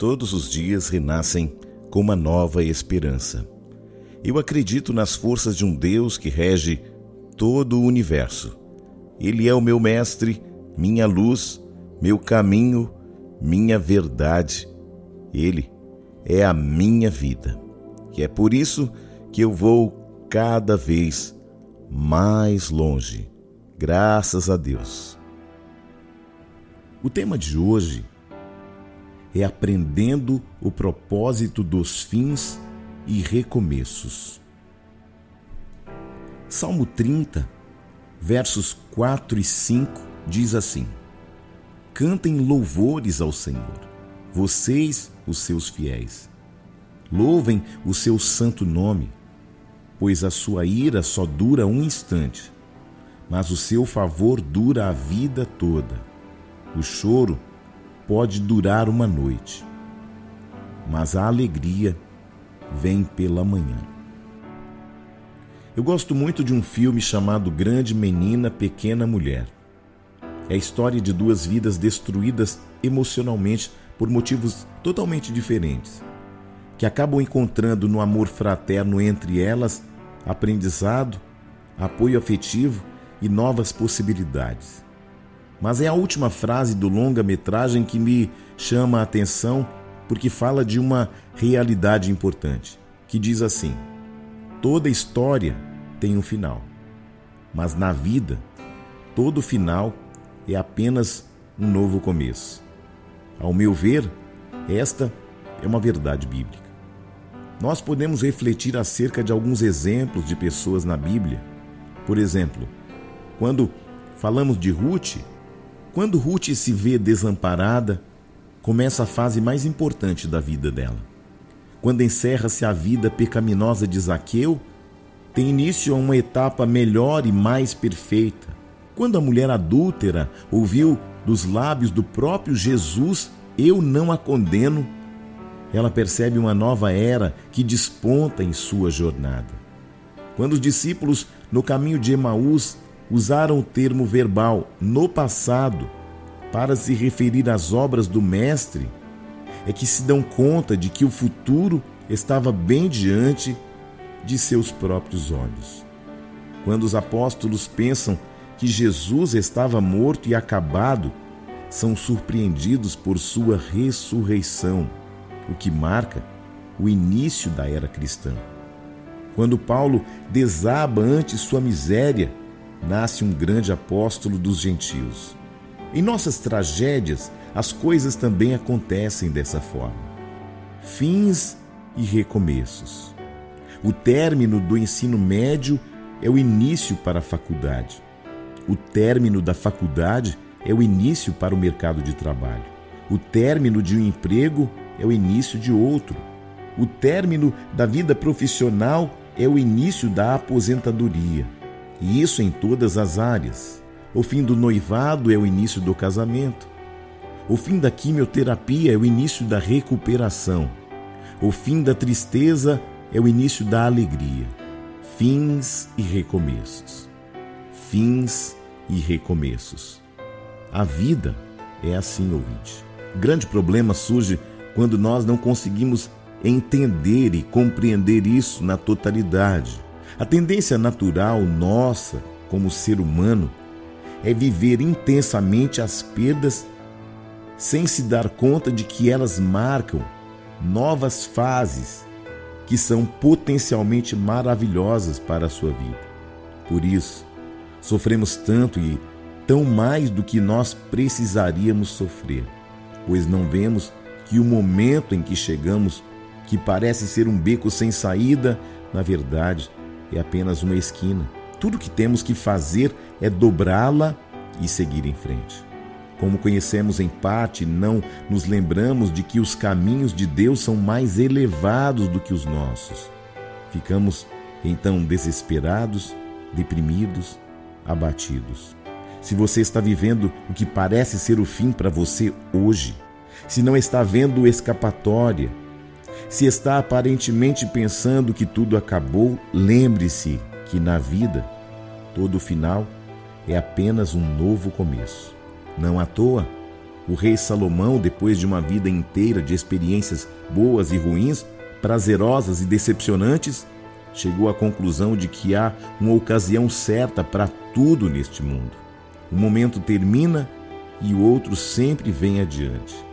Todos os dias renascem com uma nova esperança. Eu acredito nas forças de um Deus que rege todo o universo. Ele é o meu mestre, minha luz, meu caminho, minha verdade. Ele é a minha vida. E é por isso que eu vou cada vez mais longe. Graças a Deus. O tema de hoje é aprendendo o propósito dos fins e recomeços. Salmo 30, versos 4 e 5 diz assim: Cantem louvores ao Senhor, vocês, os seus fiéis. Louvem o seu santo nome, pois a sua ira só dura um instante, mas o seu favor dura a vida toda. O choro pode durar uma noite, mas a alegria vem pela manhã. Eu gosto muito de um filme chamado Grande Menina, Pequena Mulher. É a história de duas vidas destruídas emocionalmente por motivos totalmente diferentes, que acabam encontrando no amor fraterno entre elas aprendizado, apoio afetivo e novas possibilidades. Mas é a última frase do longa-metragem que me chama a atenção porque fala de uma realidade importante, que diz assim: toda história tem um final, mas na vida, todo final é apenas um novo começo. Ao meu ver, esta é uma verdade bíblica. Nós podemos refletir acerca de alguns exemplos de pessoas na Bíblia. Por exemplo, quando falamos de Ruth, quando Ruth se vê desamparada, começa a fase mais importante da vida dela. Quando encerra-se a vida pecaminosa de Zaqueu, tem início uma etapa melhor e mais perfeita. Quando a mulher adúltera ouviu dos lábios do próprio Jesus: Eu não a condeno, ela percebe uma nova era que desponta em sua jornada. Quando os discípulos, no caminho de Emaús, usaram o termo verbal no passado para se referir às obras do Mestre, é que se dão conta de que o futuro estava bem diante de seus próprios olhos. Quando os apóstolos pensam que Jesus estava morto e acabado, são surpreendidos por sua ressurreição, o que marca o início da era cristã. Quando Paulo desaba ante sua miséria, nasce um grande apóstolo dos gentios. Em nossas tragédias, as coisas também acontecem dessa forma. Fins e recomeços. O término do ensino médio é o início para a faculdade. O término da faculdade é o início para o mercado de trabalho. O término de um emprego é o início de outro. O término da vida profissional é o início da aposentadoria e isso em todas as áreas. O fim do noivado é o início do casamento. O fim da quimioterapia é o início da recuperação. O fim da tristeza é o início da alegria. Fins e recomeços. Fins e recomeços. A vida é assim, ouvinte. Grande problema surge quando nós não conseguimos entender e compreender isso na totalidade. A tendência natural nossa, como ser humano, é viver intensamente as perdas sem se dar conta de que elas marcam novas fases que são potencialmente maravilhosas para a sua vida. Por isso, sofremos tanto e tão mais do que nós precisaríamos sofrer, pois não vemos que o momento em que chegamos, que parece ser um beco sem saída, na verdade é apenas uma esquina. Tudo que temos que fazer é dobrá-la e seguir em frente. Como conhecemos em parte, não nos lembramos de que os caminhos de Deus são mais elevados do que os nossos. Ficamos então desesperados, deprimidos, abatidos. Se você está vivendo o que parece ser o fim para você hoje, se não está vendo escapatória, se está aparentemente pensando que tudo acabou, lembre-se que na vida todo final é apenas um novo começo. Não à toa, O rei Salomão, depois de uma vida inteira de experiências boas e ruins, prazerosas e decepcionantes, chegou à conclusão de que há uma ocasião certa para tudo neste mundo. O momento termina e o outro sempre vem adiante.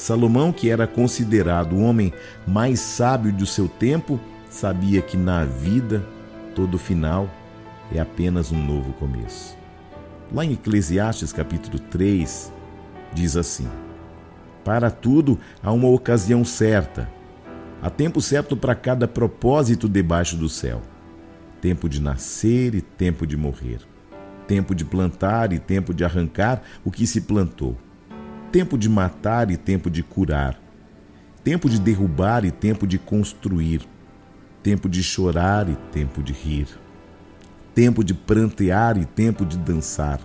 Salomão, que era considerado o homem mais sábio do seu tempo, sabia que na vida todo final é apenas um novo começo. Lá em Eclesiastes capítulo 3, diz assim: Para tudo há uma ocasião certa Há tempo certo para cada propósito debaixo do céu. Tempo de nascer e tempo de morrer. Tempo de plantar e tempo de arrancar o que se plantou. Tempo de matar e tempo de curar. Tempo de derrubar e tempo de construir. Tempo de chorar e tempo de rir. Tempo de prantear e tempo de dançar.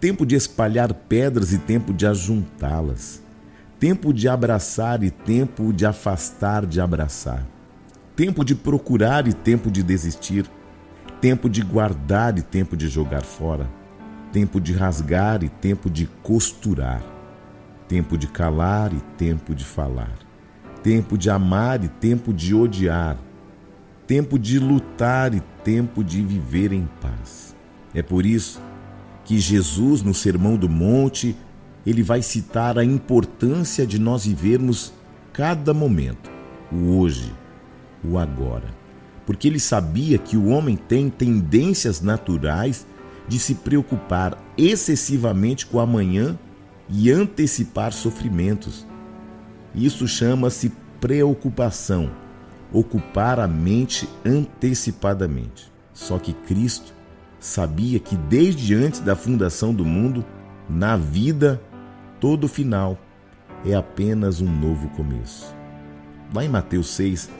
Tempo de espalhar pedras e tempo de ajuntá-las tempo de abraçar e tempo de afastar de abraçar, tempo de procurar e tempo de desistir, tempo de guardar e tempo de jogar fora, tempo de rasgar e tempo de costurar, tempo de calar e tempo de falar, tempo de amar e tempo de odiar, tempo de lutar e tempo de viver em paz. É por isso que Jesus, no Sermão do Monte, ele vai citar a importância de nós vivermos cada momento, o hoje, o agora. Porque ele sabia que o homem tem tendências naturais de se preocupar excessivamente com amanhã e antecipar sofrimentos. Isso chama-se preocupação, ocupar a mente antecipadamente. Só que Cristo sabia que desde antes da fundação do mundo, na vida Todo final é apenas um novo começo. Lá em Mateus 6,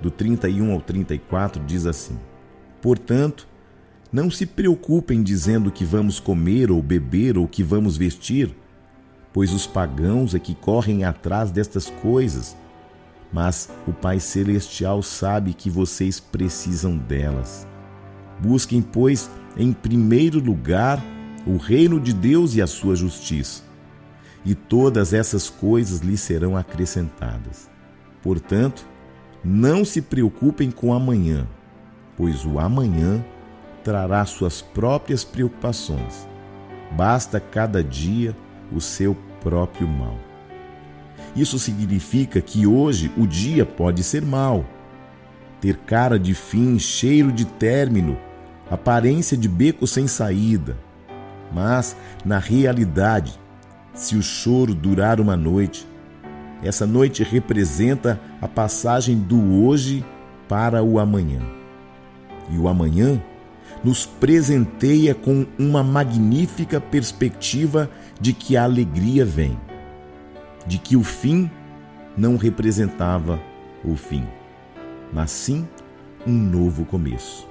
do 31 ao 34, diz assim: Portanto, não se preocupem dizendo que vamos comer ou beber ou que vamos vestir, pois os pagãos é que correm atrás destas coisas, mas o Pai Celestial sabe que vocês precisam delas. Busquem, pois, em primeiro lugar o reino de Deus e a sua justiça e todas essas coisas lhe serão acrescentadas. Portanto, não se preocupem com amanhã, pois o amanhã trará suas próprias preocupações. Basta cada dia o seu próprio mal. Isso significa que hoje o dia pode ser mau, ter cara de fim, cheiro de término, aparência de beco sem saída. Mas, na realidade, se o choro durar uma noite. Essa noite representa a passagem do hoje para o amanhã. E o amanhã nos presenteia com uma magnífica perspectiva de que a alegria vem, de que o fim não representava o fim, mas sim um novo começo.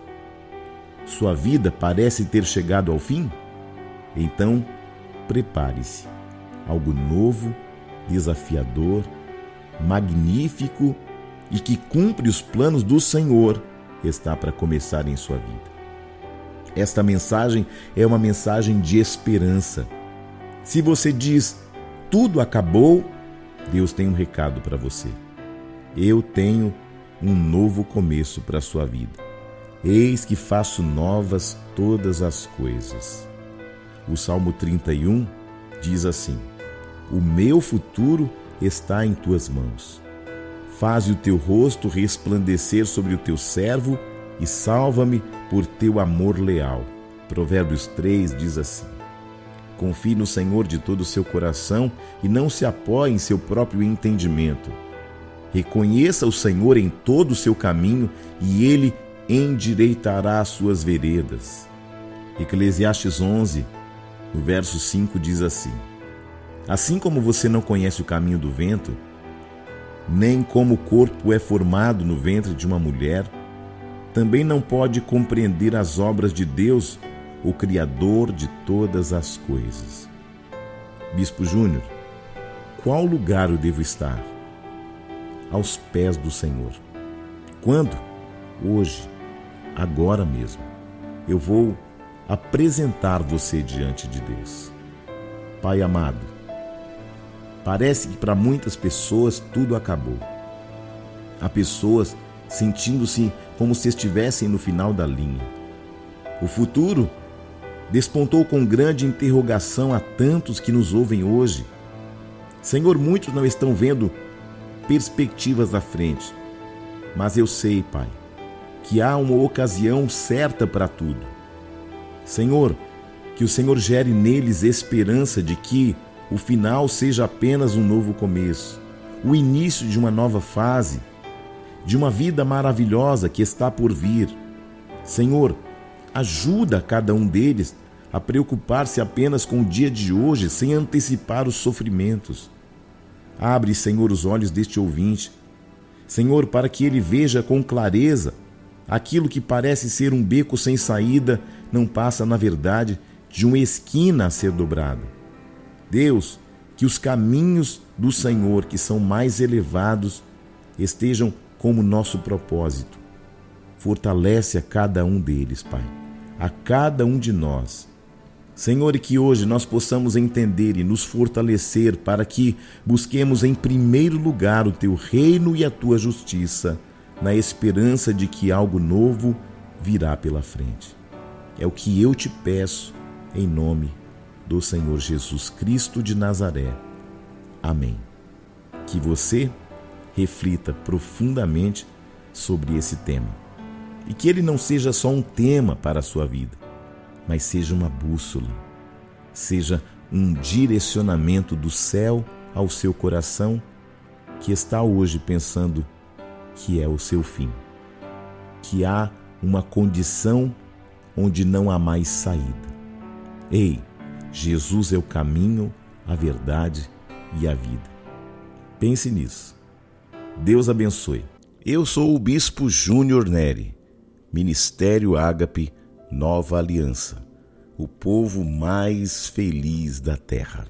Sua vida parece ter chegado ao fim? Então, prepare-se algo novo, desafiador, magnífico e que cumpre os planos do Senhor está para começar em sua vida. Esta mensagem é uma mensagem de esperança. Se você diz tudo acabou, Deus tem um recado para você. Eu tenho um novo começo para a sua vida. Eis que faço novas todas as coisas. O Salmo 31 diz assim: o meu futuro está em tuas mãos. Faze o teu rosto resplandecer sobre o teu servo e salva-me por teu amor leal. Provérbios 3 diz assim: Confie no Senhor de todo o seu coração e não se apoie em seu próprio entendimento. Reconheça o Senhor em todo o seu caminho e ele endireitará as suas veredas. Eclesiastes 11, no verso 5 diz assim: Assim como você não conhece o caminho do vento, nem como o corpo é formado no ventre de uma mulher, também não pode compreender as obras de Deus, o Criador de todas as coisas. Bispo Júnior, qual lugar eu devo estar? Aos pés do Senhor. Quando? Hoje, agora mesmo. Eu vou apresentar você diante de Deus. Pai amado, Parece que para muitas pessoas tudo acabou. Há pessoas sentindo-se como se estivessem no final da linha. O futuro despontou com grande interrogação a tantos que nos ouvem hoje. Senhor, muitos não estão vendo perspectivas à frente, mas eu sei, Pai, que há uma ocasião certa para tudo. Senhor, que o Senhor gere neles esperança de que o final seja apenas um novo começo, o início de uma nova fase, de uma vida maravilhosa que está por vir. Senhor, ajuda cada um deles a preocupar-se apenas com o dia de hoje sem antecipar os sofrimentos. Abre, Senhor, os olhos deste ouvinte, Senhor, para que ele veja com clareza aquilo que parece ser um beco sem saída, não passa, na verdade, de uma esquina a ser dobrada. Deus, que os caminhos do Senhor, que são mais elevados, estejam como nosso propósito. Fortalece a cada um deles, Pai, a cada um de nós. Senhor, e que hoje nós possamos entender e nos fortalecer para que busquemos em primeiro lugar o teu reino e a tua justiça, na esperança de que algo novo virá pela frente. É o que eu te peço em nome do Senhor Jesus Cristo de Nazaré. Amém. Que você reflita profundamente sobre esse tema e que ele não seja só um tema para a sua vida, mas seja uma bússola, seja um direcionamento do céu ao seu coração que está hoje pensando que é o seu fim, que há uma condição onde não há mais saída. Ei, Jesus é o caminho, a verdade e a vida. Pense nisso. Deus abençoe. Eu sou o Bispo Júnior Neri, Ministério Ágape Nova Aliança, o povo mais feliz da terra.